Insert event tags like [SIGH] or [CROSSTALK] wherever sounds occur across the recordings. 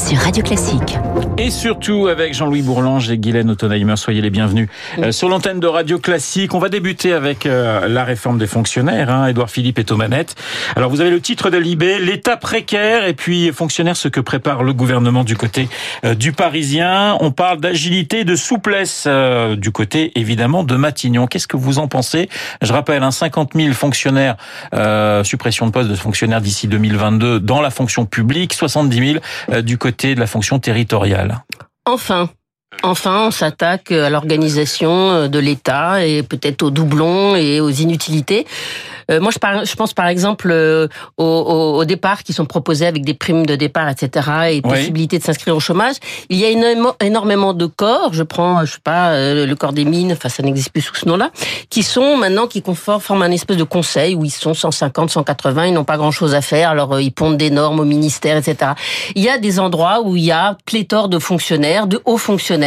sur Radio Classique. Et surtout avec Jean-Louis Bourlange et Guylaine Autonheimer, soyez les bienvenus euh, sur l'antenne de Radio Classique. On va débuter avec euh, la réforme des fonctionnaires. Hein. Édouard Philippe est aux manettes. Alors vous avez le titre de Libé, l'État précaire et puis fonctionnaire, ce que prépare le gouvernement du côté euh, du Parisien. On parle d'agilité, de souplesse du côté évidemment de Matignon. Qu'est-ce que vous en pensez? Je rappelle, hein, 50 000 fonctionnaires, suppression de postes de fonctionnaires d'ici 2022 dans la fonction publique, 70 000 du côté de la fonction territoriale. Enfin, Enfin, on s'attaque à l'organisation de l'État et peut-être aux doublons et aux inutilités. Euh, moi, je, je, pense par exemple euh, aux, aux, départs qui sont proposés avec des primes de départ, etc., et possibilité de s'inscrire au chômage. Il y a énormément de corps. Je prends, je sais pas, euh, le corps des mines, enfin ça n'existe plus sous ce nom-là, qui sont maintenant qui forment un espèce de conseil où ils sont 150, 180, ils n'ont pas grand-chose à faire, alors ils pondent des normes au ministère, etc. Il y a des endroits où il y a pléthore de fonctionnaires, de hauts fonctionnaires.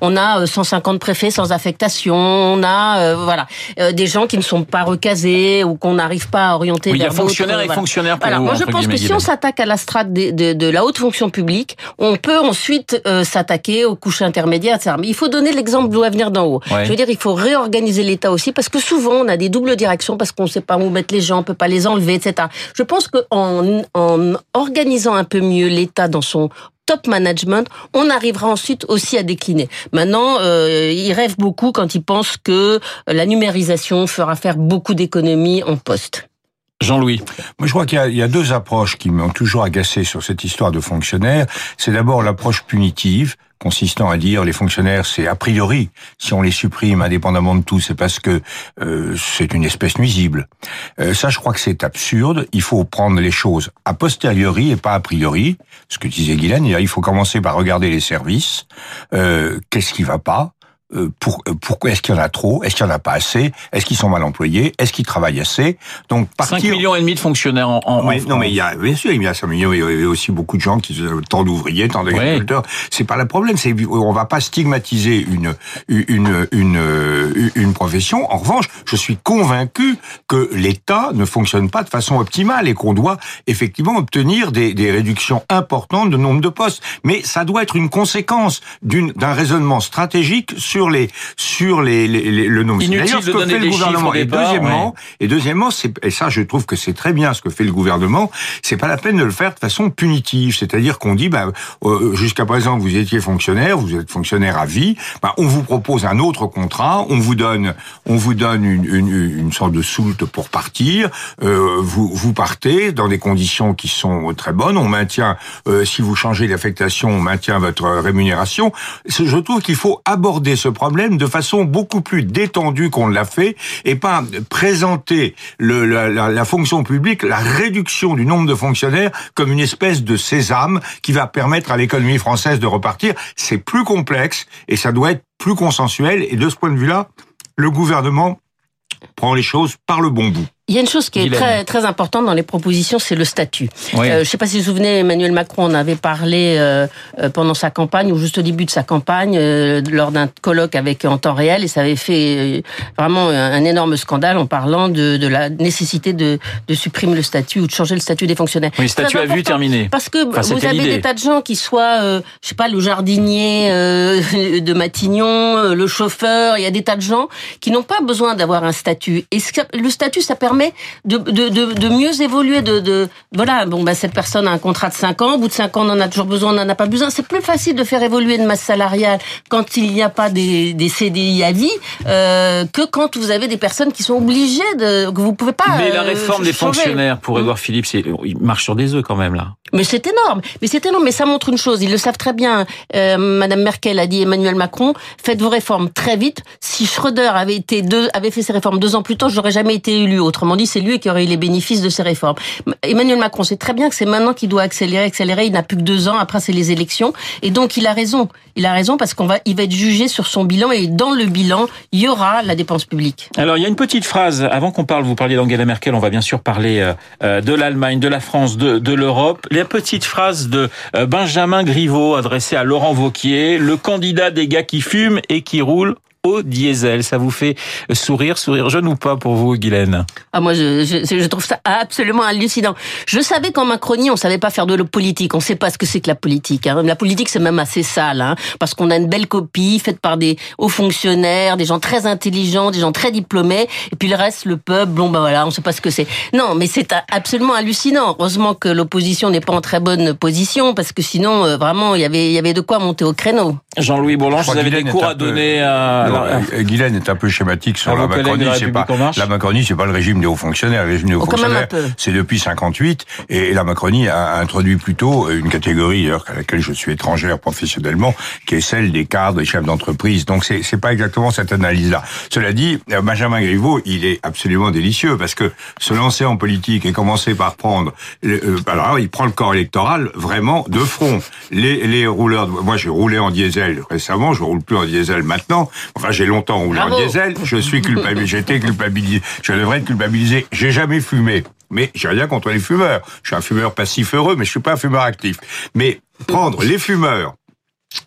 On a 150 préfets sans affectation, on a voilà des gens qui ne sont pas recasés ou on n'arrive pas à orienter oui, Il y a fonctionnaire et fonctionnaire pour Moi, je pense que si on s'attaque à la strate de, de, la haute fonction publique, on peut ensuite euh, s'attaquer aux couches intermédiaires, etc. Mais il faut donner l'exemple doit venir d'en haut. Je veux dire, il faut réorganiser l'État aussi parce que souvent on a des doubles directions parce qu'on ne sait pas où mettre les gens, on peut pas les enlever, etc. Je pense qu'en en organisant un peu mieux l'État dans son top management, on arrivera ensuite aussi à décliner. Maintenant, euh, ils rêvent beaucoup quand ils pensent que la numérisation fera faire beaucoup d'économies en poste. Jean-Louis. Moi, je crois qu'il y, y, a deux approches qui m'ont toujours agacé sur cette histoire de fonctionnaires. C'est d'abord l'approche punitive, consistant à dire les fonctionnaires, c'est a priori, si on les supprime indépendamment de tout, c'est parce que euh, c'est une espèce nuisible. Euh, ça, je crois que c'est absurde. Il faut prendre les choses a posteriori et pas a priori. Ce que disait Guylaine, il faut commencer par regarder les services. Euh, Qu'est-ce qui va pas? Euh, pour, euh, pourquoi est-ce qu'il y en a trop? Est-ce qu'il y en a pas assez? Est-ce qu'ils sont mal employés? Est-ce qu'ils travaillent assez? Donc partir... 5 millions et demi de fonctionnaires en, en Non mais il y a bien sûr il y a 5 millions il y a aussi beaucoup de gens qui tant d'ouvriers, tant d'agriculteurs. C'est pas le problème, c'est on va pas stigmatiser une une une une profession. En revanche, je suis convaincu que l'État ne fonctionne pas de façon optimale et qu'on doit effectivement obtenir des, des réductions importantes de nombre de postes. Mais ça doit être une conséquence d'une d'un raisonnement stratégique sur sur les sur les, le nombre. D'ailleurs, ce que fait le gouvernement. et deuxièmement, et deuxièmement, c'est et ça, je trouve que c'est très bien ce que fait le gouvernement. C'est pas la peine de le faire de façon punitive, c'est-à-dire qu'on dit, bah, euh, jusqu'à présent, vous étiez fonctionnaire, vous êtes fonctionnaire à vie. Bah, on vous propose un autre contrat, on vous donne, on vous donne une, une, une sorte de soulte pour partir. Euh, vous vous partez dans des conditions qui sont très bonnes. On maintient, euh, si vous changez d'affectation, on maintient votre rémunération. Je trouve qu'il faut aborder ce problème de façon beaucoup plus détendue qu'on l'a fait et pas présenter la, fonction publique, la réduction du nombre de fonctionnaires comme une espèce de sésame qui va permettre à l'économie française de repartir. C'est plus complexe et ça doit être plus consensuel et de ce point de vue-là, le gouvernement prend les choses par le bon bout. Il y a une chose qui est très très importante dans les propositions, c'est le statut. Euh, je ne sais pas si vous vous souvenez, Emmanuel Macron en avait parlé euh, euh, pendant sa campagne ou juste au début de sa campagne lors d'un colloque avec en temps réel et ça avait fait vraiment un énorme scandale en parlant de, de la nécessité de, de, supprimer le statut ou de changer le statut des fonctionnaires. Oui, statut à vue terminé. Parce que vous avez des tas de gens qui soient, je sais pas, le jardinier [LAUGHS] de Matignon, le chauffeur. Il y a des tas de gens qui n'ont pas besoin d'avoir un statut. Et le statut, ça permet de, de, de, de mieux évoluer. De, de voilà, bon, bah, cette personne a un contrat de 5 ans. Au bout de 5 ans, on en a toujours besoin, on n'en a pas besoin. C'est plus facile de faire évoluer une masse salariale quand il n'y a pas des, des CDI à vie euh, que quand vous avez des personnes qui sont obligées de que vous pouvez pas. Mais la euh, réforme des fonctionnaires, pour Edouard Philippe, c'est il marche sur des œufs quand même là. Mais c'est énorme. Mais c'est énorme. Mais ça montre une chose. Ils le savent très bien. Euh, Madame Merkel a dit Emmanuel Macron faites vos réformes très vite. Si Schröder avait été deux, avait fait ses réformes deux ans plus tôt, j'aurais jamais été élu. Autrement dit, c'est lui qui aurait eu les bénéfices de ces réformes. Emmanuel Macron sait très bien que c'est maintenant qu'il doit accélérer, accélérer. Il n'a plus que deux ans. Après, c'est les élections. Et donc, il a raison. Il a raison parce qu'on va, il va être jugé sur son bilan et dans le bilan, il y aura la dépense publique. Alors, il y a une petite phrase. Avant qu'on parle, vous parliez d'Angela Merkel. On va bien sûr parler euh, euh, de l'Allemagne, de la France, de, de l'Europe. La petite phrase de euh, Benjamin Griveaux adressée à Laurent Vauquier, le candidat des gars qui fument et qui roulent au diesel. Ça vous fait sourire, sourire jeune ou pas pour vous, Guylaine? Ah moi, je, je, je, trouve ça absolument hallucinant. Je savais qu'en Macronie, on savait pas faire de la politique. On sait pas ce que c'est que la politique. Hein. La politique, c'est même assez sale, hein, parce qu'on a une belle copie faite par des hauts fonctionnaires, des gens très intelligents, des gens très diplômés, et puis le reste, le peuple, bon ben voilà, on sait pas ce que c'est. Non, mais c'est absolument hallucinant. Heureusement que l'opposition n'est pas en très bonne position, parce que sinon, euh, vraiment, il y avait, il y avait de quoi monter au créneau. Jean-Louis Bourlange, vous avez des cours à donner à... Non, Guylaine est un peu schématique sur la Macronie. C'est pas, la Macronie, c'est pas le régime des hauts fonctionnaires. Le régime des hauts Oh, fonctionnaires, c'est depuis 58, et la Macronie a introduit plutôt une catégorie, d'ailleurs, à laquelle je suis étrangère professionnellement, qui est celle des cadres, des chefs d'entreprise. Donc c'est, c'est pas exactement cette analyse-là. Cela dit, Benjamin Griveaux, il est absolument délicieux, parce que se lancer en politique et commencer par prendre, euh, alors il prend le corps électoral vraiment de front. Les, les rouleurs, de, moi j'ai roulé en diesel récemment, je roule plus en diesel maintenant. Enfin, j'ai longtemps roulé en diesel. Je suis culpabilisé, [LAUGHS] été culpabilisé, je devrais être culpabilisé. J'ai jamais fumé. Mais j'ai rien contre les fumeurs. Je suis un fumeur passif heureux, mais je suis pas un fumeur actif. Mais prendre les fumeurs,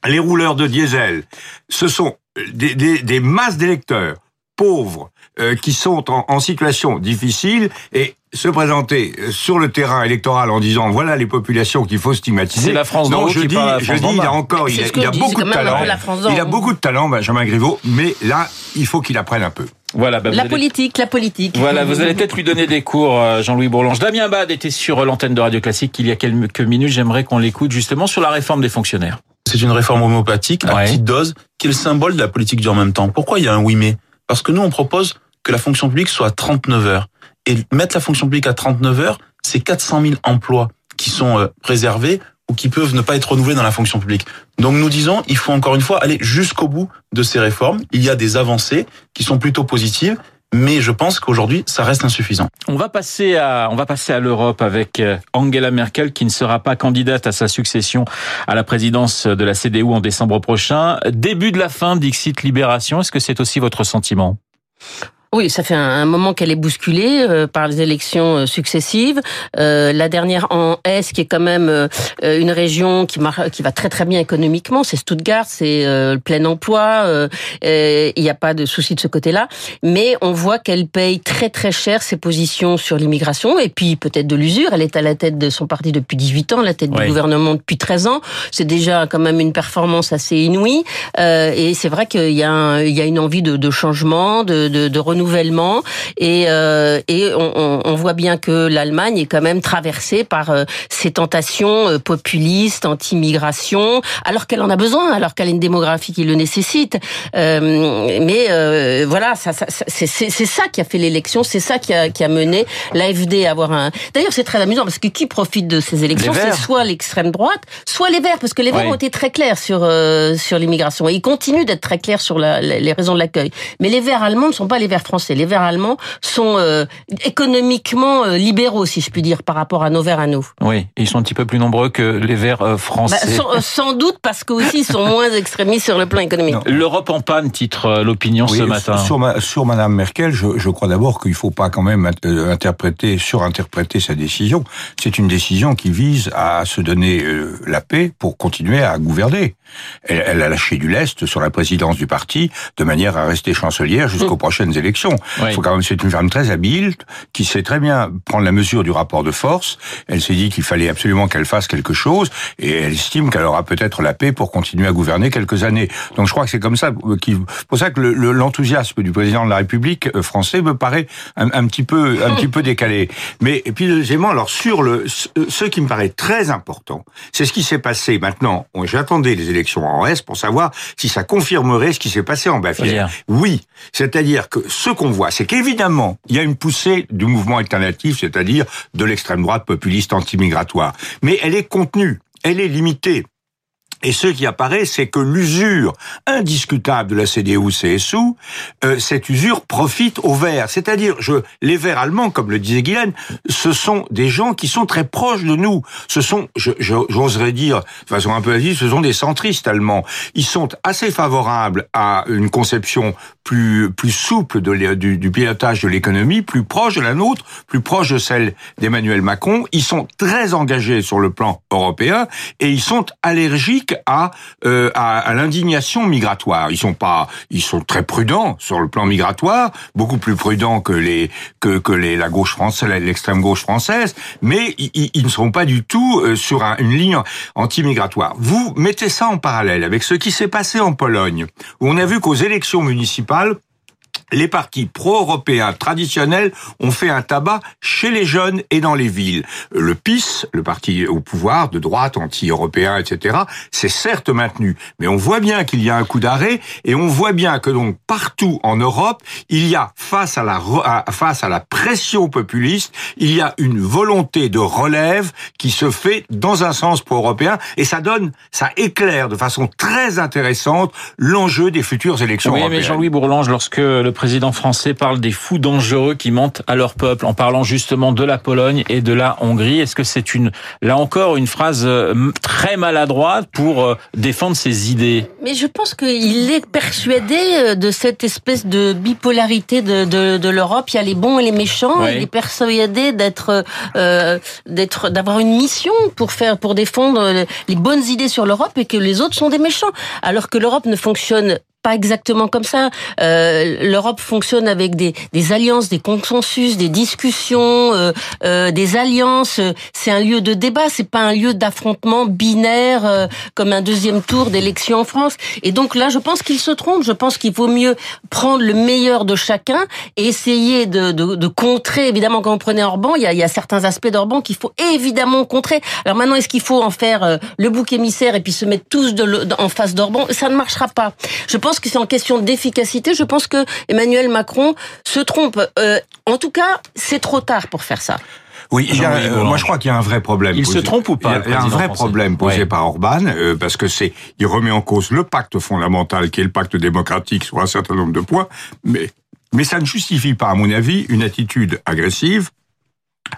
les rouleurs de diesel, ce sont des, des, des masses d'électeurs pauvres euh, qui sont en, en, situation difficile et se présenter sur le terrain électoral en disant voilà les populations qu'il faut stigmatiser. C'est la France Non, d'en haut je qui dis, parle à la je France dis, il a encore, il a, il a beaucoup de talent. France Il a beaucoup de talent, Benjamin Griveaux, mais là, il faut qu'il apprenne un peu. Voilà, bah, La allez- politique, la politique. Voilà, vous allez peut-être lui donner des cours, euh, Jean-Louis Bourlange. Damien Bad était sur l'antenne de Radio Classique il y a quelques minutes. J'aimerais qu'on l'écoute justement sur la réforme des fonctionnaires. C'est une réforme homéopathique à Ouais. petite dose qui est le symbole de la politique du en même temps. Pourquoi il y a un oui mais Parce que nous on propose que la fonction publique soit à 39 heures et mettre la fonction publique à 39 heures, c'est 400 000 emplois qui sont euh, préservés ou qui peuvent ne pas être renouvelés dans la fonction publique. Donc nous disons, il faut encore une fois aller jusqu'au bout de ces réformes. Il y a des avancées qui sont plutôt positives, mais je pense qu'aujourd'hui ça reste insuffisant. On va passer à, on va passer à l'Europe avec euh, Angela Merkel qui ne sera pas candidate à sa succession à la présidence de la CDU en décembre prochain. Début de la fin d'Ixit Libération. Est-ce que c'est aussi votre sentiment? Oui, ça fait un, moment qu'elle est bousculée euh, par les élections euh, successives. Euh, la dernière en Est, qui est quand même euh, une région qui, qui va très très bien économiquement, c'est Stuttgart, c'est euh, le plein emploi. euh, Il n'y a pas de souci de ce côté-là, mais on voit qu'elle paye très très cher ses positions sur l'immigration et puis peut-être de l'usure. Elle est à la tête de son parti depuis 18 ans, à la tête Oui. du gouvernement depuis 13 ans. C'est déjà quand même une performance assez inouïe. Euh, et c'est vrai qu'il y a un- il y a une envie de, de changement, de, de, de renouvellement, et, euh, et on, on- on voit bien que l'Allemagne est quand même traversée par euh, ces tentations euh, populistes, anti-immigration, alors qu'elle en a besoin, alors qu'elle a une démographie qui le nécessite. Euh, mais euh, voilà, ça, ça, c'est ça qui a fait l'élection, c'est ça qui a, qui a mené l'AFD à avoir un. D'ailleurs, c'est très amusant parce que qui profite de ces élections, c'est soit l'extrême droite, soit les Verts, parce que les Verts Oui. ont été très clairs sur euh, sur l'immigration et ils continuent d'être très clairs sur la- la- les raisons de l'accueil. Mais les Verts allemands ne sont pas les Verts français. Les Verts allemands sont euh, économiquement euh, libéraux, si je puis dire, par rapport à nos Verts à nous. Oui, ils sont un petit peu plus nombreux que les Verts euh, Bah, français. sans, euh, sans doute parce qu'aussi ils sont moins extrémistes sur le plan économique. L'Europe en panne, titre euh, l'opinion ce matin. Sur, ma- sur Madame Merkel, je, je crois d'abord qu'il ne faut pas quand même int- interpréter, surinterpréter sa décision. C'est une décision qui vise à se donner euh, la paix pour continuer à gouverner. Elle, elle a lâché du lest sur la présidence du parti de manière à rester chancelière jusqu'aux prochaines élections. Il faut quand même, c'est une femme très habile qui sait très bien prendre la mesure du rapport de force. Elle s'est dit qu'il fallait absolument qu'elle fasse quelque chose et elle estime qu'elle aura peut-être la paix pour continuer à gouverner quelques années. Donc je crois que c'est comme ça, qui, pour ça que le- le- l'enthousiasme du président de la République euh, français me paraît un, un petit peu, un petit peu décalé. Mais et puis deuxièmement, alors sur le, ce qui me paraît très important, c'est ce qui s'est passé maintenant. J'attendais les élections en Est pour savoir si ça confirmerait ce qui s'est passé en. Bavière. Oui, c'est-à-dire que ce qu'on voit, c'est qu'évidemment, il y a une poussée du mouvement alternatif, c'est-à-dire de l'extrême droite populiste anti-migratoire. Mais elle est contenue, elle est limitée. Et ce qui apparaît, c'est que l'usure indiscutable de la CDU-CSU, euh, cette usure profite aux Verts. C'est-à-dire, les Verts allemands, comme le disait Guylaine, ce sont des gens qui sont très proches de nous. Ce sont, j'oserais dire, de façon un peu asie, ce sont des centristes allemands. Ils sont assez favorables à une conception plus plus souple de du, du pilotage de l'économie, plus proche de la nôtre, plus proche de celle d'Emmanuel Macron. Ils sont très engagés sur le plan européen et ils sont allergiques à euh, à, à l'indignation migratoire. Ils sont pas, ils sont très prudents sur le plan migratoire, beaucoup plus prudents que les que que les la gauche française, l'extrême gauche française, mais ils, ils- ne seront pas du tout euh, sur un- une ligne anti-migratoire. Vous mettez ça en parallèle avec ce qui s'est passé en Pologne, où on a vu qu'aux élections municipales, mal les partis pro-européens traditionnels ont fait un tabac chez les jeunes et dans les villes. Le PIS, le parti au pouvoir de droite, anti-européen, etc., c'est certes maintenu, mais on voit bien qu'il y a un coup d'arrêt et on voit bien que donc partout en Europe, il y a face à la face à la pression populiste, il y a une volonté de relève qui se fait dans un sens pro-européen et ça donne, ça éclaire de façon très intéressante l'enjeu des futures élections Oui, mais européennes. Jean-Louis Bourlange, lorsque le président français parle des fous dangereux qui mentent à leur peuple, en parlant justement de la Pologne et de la Hongrie, est-ce que c'est une, là encore, une phrase euh, très maladroite pour euh, défendre ses idées? Mais je pense qu'il est persuadé euh, de cette espèce de bipolarité de, de, de l'Europe. Il y a les bons et les méchants. Ouais. Il est persuadé d'être, euh, d'être, d'avoir une mission pour faire, pour défendre les bonnes idées sur l'Europe et que les autres sont des méchants. Alors que l'Europe ne fonctionne pas exactement comme ça. Euh, L'Europe fonctionne avec des, des alliances, des consensus, des discussions, euh, euh, des alliances. C'est un lieu de débat. C'est pas un lieu d'affrontement binaire euh, comme un deuxième tour d'élection en France. Et donc là, je pense qu'il se trompe. Je pense qu'il vaut mieux prendre le meilleur de chacun et essayer de, de, de contrer. Évidemment, quand on prenait Orban, il y a, il y a certains aspects d'Orban qu'il faut évidemment contrer. Alors maintenant, est-ce qu'il faut en faire euh, le bouc émissaire et puis se mettre tous de en face d'Orban? Ça ne marchera pas. Je pense que c'est en question d'efficacité. Je pense que Emmanuel Macron se trompe. Euh, en tout cas, c'est trop tard pour faire ça. Oui, il y a, Jean-Louis euh, moi je crois qu'il y a un vrai problème. Il se trompe ou pas, Il y a, le il y a un vrai français problème posé Ouais. par Orban euh, parce que c'est, il remet en cause le pacte fondamental qui est le pacte démocratique sur un certain nombre de points, mais mais ça ne justifie pas, à mon avis, une attitude agressive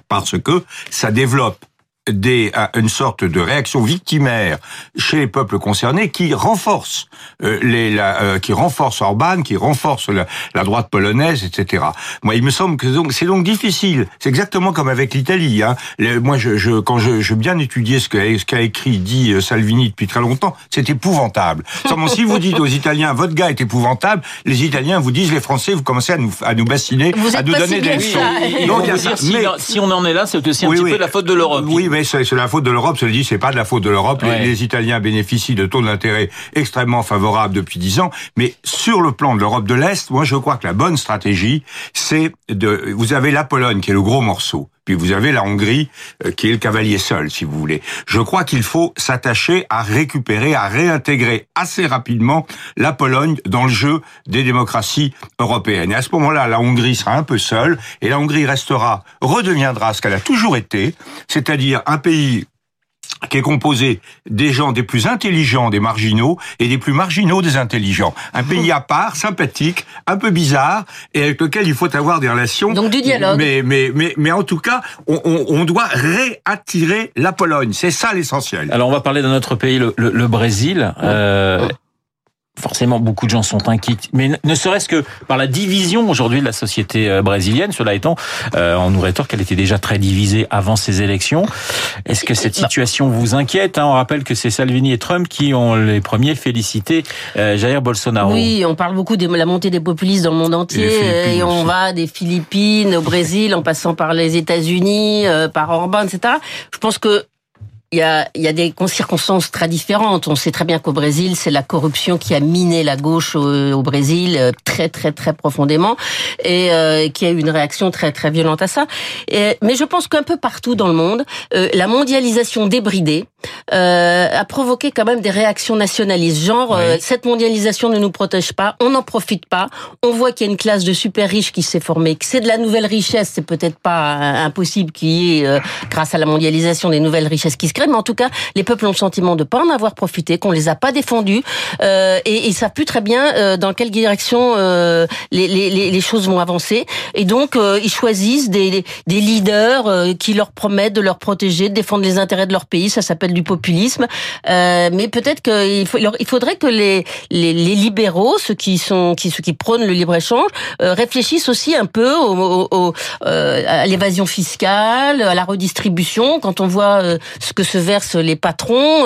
parce que ça développe des, une sorte de réaction victimaire chez les peuples concernés qui renforce euh, les, la, euh, qui renforce Orban, qui renforce la, la droite polonaise, etc. Moi, il me semble que donc c'est donc difficile. C'est exactement comme avec l'Italie. Hein. Moi, je, je, quand je, je bien étudié ce qu'a ce qu'a écrit, dit euh, Salvini depuis très longtemps, c'est épouvantable. Seulement, si vous dites aux Italiens, votre gars est épouvantable, les Italiens vous disent, les Français, vous commencez à nous, à nous bassiner, Vous à nous donner si des leçons. si, Mais- si on en est là, c'est aussi un oui, petit oui. peu la faute de l'Europe. Oui, mais c'est c'est la faute de l'Europe. Je le dis, c'est pas de la faute de l'Europe. Les-. Les, Italiens bénéficient de taux d'intérêt extrêmement favorables depuis dix ans. Mais sur le plan de l'Europe de l'Est, moi, je crois que la bonne stratégie, c'est de. Vous avez la Pologne qui est le gros morceau. Puis vous avez la Hongrie euh, qui est le cavalier seul, si vous voulez. Je crois qu'il faut s'attacher à récupérer, à réintégrer assez rapidement la Pologne dans le jeu des démocraties européennes. Et à ce moment-là, la Hongrie sera un peu seule et la Hongrie restera, redeviendra ce qu'elle a toujours été, c'est-à-dire un pays qui est composé des gens des plus intelligents des marginaux et des plus marginaux des intelligents. Un pays à part, sympathique, un peu bizarre, et avec lequel il faut avoir des relations. Donc du dialogue. Mais, mais, mais, mais en tout cas, on, on, on doit réattirer la Pologne. C'est ça l'essentiel. Alors on va parler d'un autre pays, le, le- le Brésil. Euh, forcément, beaucoup de gens sont inquiets, mais ne- serait-ce que par la division aujourd'hui de la société euh, brésilienne. Cela étant, euh, on nous rétorque qu'elle était déjà très divisée avant ces élections. Est-ce que cette situation vous inquiète hein? On rappelle que c'est Salvini et Trump qui ont les premiers félicité euh, Jair Bolsonaro. Oui, on parle beaucoup de la montée des populistes dans le monde entier, Et on aussi. va des Philippines au Brésil, en passant par les États-Unis, euh, par Orban, etc. Je pense que il y a, il y a des circonstances très différentes. On sait très bien qu'au Brésil, c'est la corruption qui a miné la gauche au, au Brésil euh, très très très profondément et euh, qui a eu une réaction très très violente à ça. Et, mais je pense qu'un peu partout dans le monde, euh, la mondialisation débridée euh, a provoqué quand même des réactions nationalistes. Genre, euh, cette mondialisation ne nous protège pas, on n'en profite pas. On voit qu'il y a une classe de super riches qui s'est formée, que c'est de la nouvelle richesse. C'est peut-être pas euh, impossible qu'il y ait, euh, grâce à la mondialisation, des nouvelles richesses qui se créent. Mais en tout cas, les peuples ont le sentiment de pas en avoir profité, qu'on les a pas défendus, euh, et ils savent plus très bien euh, dans quelle direction euh, les, les, les, choses vont avancer. Et donc, euh, ils choisissent des, des leaders euh, qui leur promettent de leur protéger, de défendre les intérêts de leur pays. Ça s'appelle du populisme. mais peut-être qu'il faut, il faudrait que les, les, les, libéraux, ceux qui sont, qui, ceux qui prônent le libre échange, réfléchissent aussi un peu au, au, à l'évasion fiscale, à la redistribution. Quand on voit ce que se versent les patrons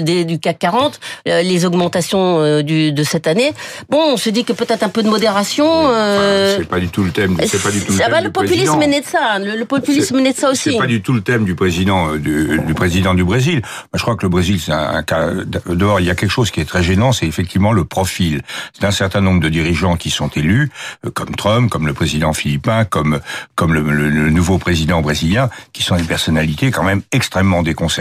des, du CAC 40, les augmentations du, de cette année, bon, on se dit que peut-être un peu de modération. Euh... c'est pas du tout le thème. C'est pas du tout le, thème le populisme est né de ça. Le, populisme est né de ça aussi. C'est pas du tout le thème du président euh, du, du président du Brésil. Moi, je crois que le Brésil, c'est un, cas dehors. Il y a quelque chose qui est très gênant, c'est effectivement le profil. C'est un certain nombre de dirigeants qui sont élus, euh, comme Trump, comme le président philippin, comme comme le, le, nouveau président brésilien, qui sont des personnalités quand même extrêmement déconcertantes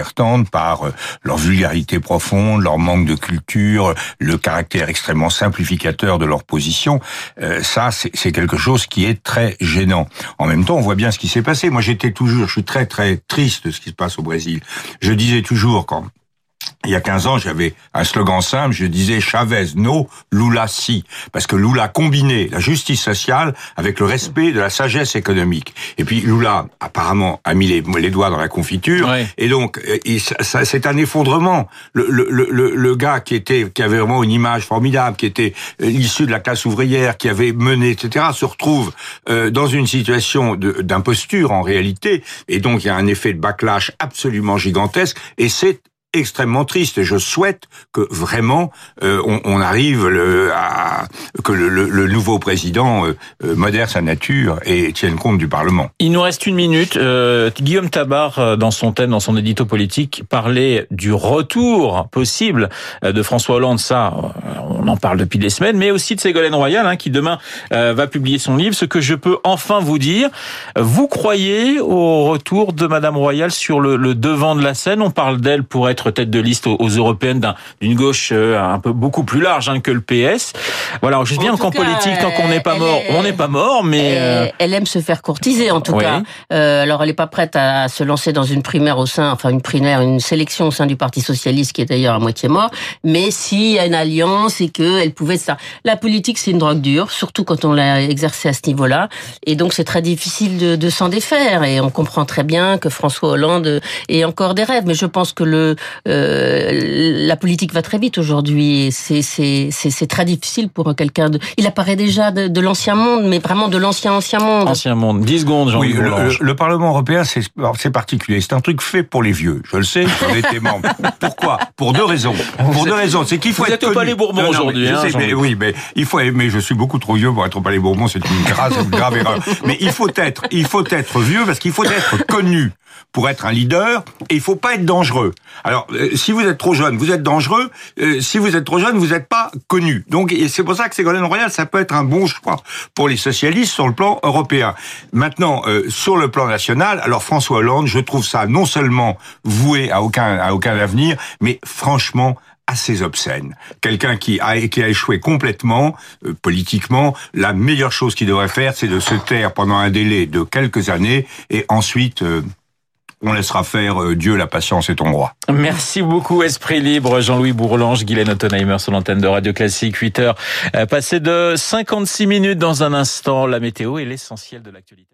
par euh, leur vulgarité profonde, leur manque de culture, le caractère extrêmement simplificateur de leur position. Euh, ça, c'est quelque chose qui est très gênant. En même temps, on voit bien ce qui s'est passé. Moi, j'étais toujours, je suis très très triste de ce qui se passe au Brésil. Je disais toujours quand il y a 15 ans, j'avais un slogan simple, je disais Chavez no, Lula si, parce que Lula combinait la justice sociale avec le respect de la sagesse économique. Et puis Lula, apparemment, a mis les, les doigts dans la confiture, et donc c'est un effondrement. Le, le, le, le, gars qui était, qui avait vraiment une image formidable, qui était euh, issu de la classe ouvrière, qui avait mené, etc., se retrouve euh, dans une situation d'imposture en réalité, et donc il y a un effet de backlash absolument gigantesque, et c'est extrêmement triste. Je souhaite que vraiment euh, on, arrive le, à que le, nouveau président euh, euh, modère sa nature et tienne compte du Parlement. Il nous reste une minute. Guillaume Tabar, dans son thème, dans son édito politique, parlait du retour possible de François Hollande. Ça, on en parle depuis des semaines, mais aussi de Ségolène Royal, hein, qui demain va publier son livre. Ce que je peux enfin vous dire, vous croyez au retour de Madame Royal sur le devant de la scène? On parle d'elle pour être tête de liste aux, européennes d'une gauche euh, un peu beaucoup plus large hein, que le PS. Voilà, je viens en camp politique tant qu'on n'est pas mort, on n'est pas mort, mais euh, elle, aime se faire courtiser en tout cas. Euh, alors elle n'est pas prête à se lancer dans une primaire au sein, enfin une primaire, une sélection au sein du Parti socialiste qui est d'ailleurs à moitié mort. Mais s'il y a une alliance et que elle pouvait ça, la politique c'est une drogue dure, surtout quand on l'a exercée à ce niveau-là, et donc c'est très difficile de, de s'en défaire. Et on comprend très bien que François Hollande ait encore des rêves, mais je pense que le euh, la politique va très vite aujourd'hui. C'est c'est très difficile pour quelqu'un de. Il apparaît déjà de, de l'ancien monde, mais vraiment de l'ancien ancien monde. Ancien monde. 10 secondes, jean oui, le, Parlement européen, c'est particulier. C'est un truc fait pour les vieux. Je le sais. J'en étais membre. [LAUGHS] Pourquoi? Pour deux raisons. Pour deux raisons. C'est qu'il faut Vous être êtes au Palais Bourbon aujourd'hui. Hein, oui, mais il faut. Mais je suis beaucoup trop vieux pour être au Palais Bourbon. C'est une grave, une grave erreur. Mais il faut être, il faut être vieux parce qu'il faut être connu pour être un leader et il faut pas être dangereux. Alors, euh, si vous êtes trop jeune, vous êtes dangereux. Euh, si vous êtes trop jeune, vous n'êtes pas connu. Donc, c'est pour ça que Ségolène Royal, ça peut être un bon choix pour les socialistes sur le plan européen. Maintenant, euh, sur le plan national, alors François Hollande, je trouve ça non seulement voué à aucun à aucun avenir, mais franchement assez obscène. Quelqu'un qui a, qui a échoué complètement, politiquement, la meilleure chose qu'il devrait faire, c'est de se taire pendant un délai de quelques années et ensuite on laissera faire euh, Dieu, la patience est ton roi. Merci beaucoup, Esprit Libre, Jean-Louis Bourlange, Guylaine Ottenheimer sur l'antenne de Radio Classique, 8 heures, euh, passé de 56 minutes dans un instant, la météo est l'essentiel de l'actualité.